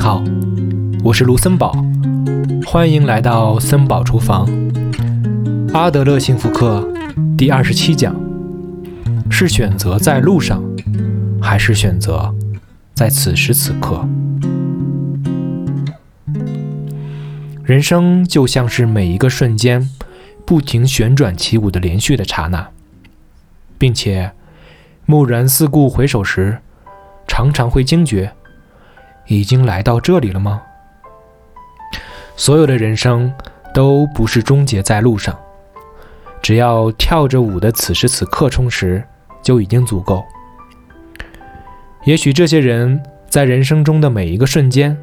好，我是卢森堡，欢迎来到森堡厨房。阿德勒幸福课第二十七讲：是选择在路上，还是选择在此时此刻？人生就像是每一个瞬间不停旋转起舞的连续的刹那，并且蓦然四顾回首时，常常会惊觉。已经来到这里了吗？所有的人生都不是终结在路上，只要跳着舞的此时此刻充实就已经足够。也许这些人在人生中的每一个瞬间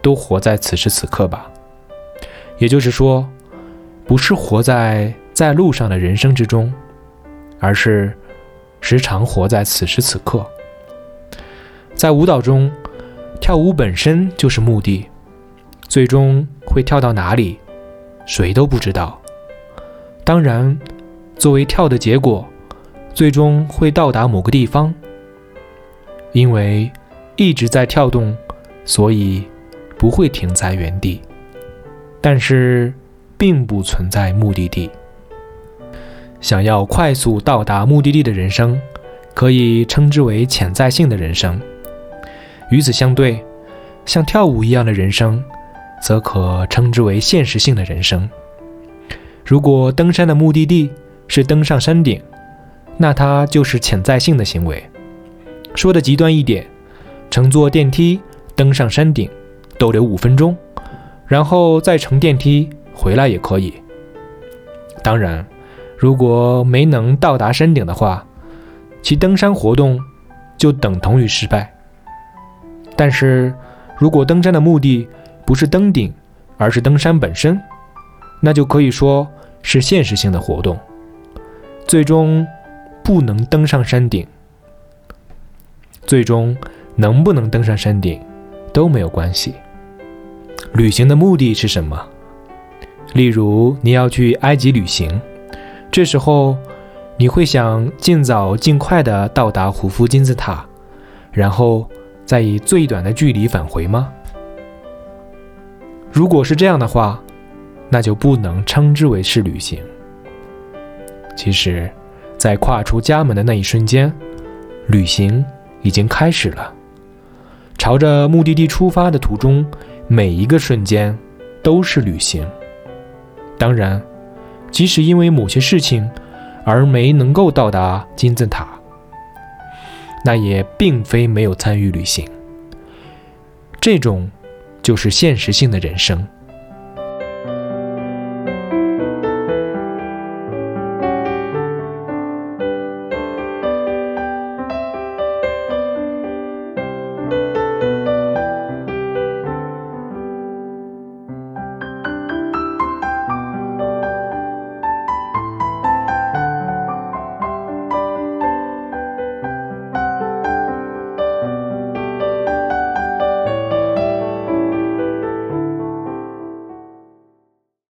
都活在此时此刻吧。也就是说，不是活在在路上的人生之中，而是时常活在此时此刻。在舞蹈中。跳舞本身就是目的，最终会跳到哪里，谁都不知道。当然，作为跳的结果，最终会到达某个地方。因为一直在跳动，所以不会停在原地。但是，并不存在目的地。想要快速到达目的地的人生，可以称之为潜在性的人生。与此相对，像跳舞一样的人生，则可称之为现实性的人生。如果登山的目的地是登上山顶，那它就是潜在性的行为。说的极端一点，乘坐电梯登上山顶，逗留五分钟，然后再乘电梯回来也可以。当然，如果没能到达山顶的话，其登山活动就等同于失败。但是，如果登山的目的不是登顶，而是登山本身，那就可以说是现实性的活动。最终不能登上山顶，最终能不能登上山顶都没有关系。旅行的目的是什么？例如你要去埃及旅行，这时候你会想尽早尽快的到达胡夫金字塔，然后。再以最短的距离返回吗？如果是这样的话，那就不能称之为是旅行。其实，在跨出家门的那一瞬间，旅行已经开始了。朝着目的地出发的途中，每一个瞬间都是旅行。当然，即使因为某些事情而没能够到达金字塔。那也并非没有参与旅行，这种就是现实性的人生。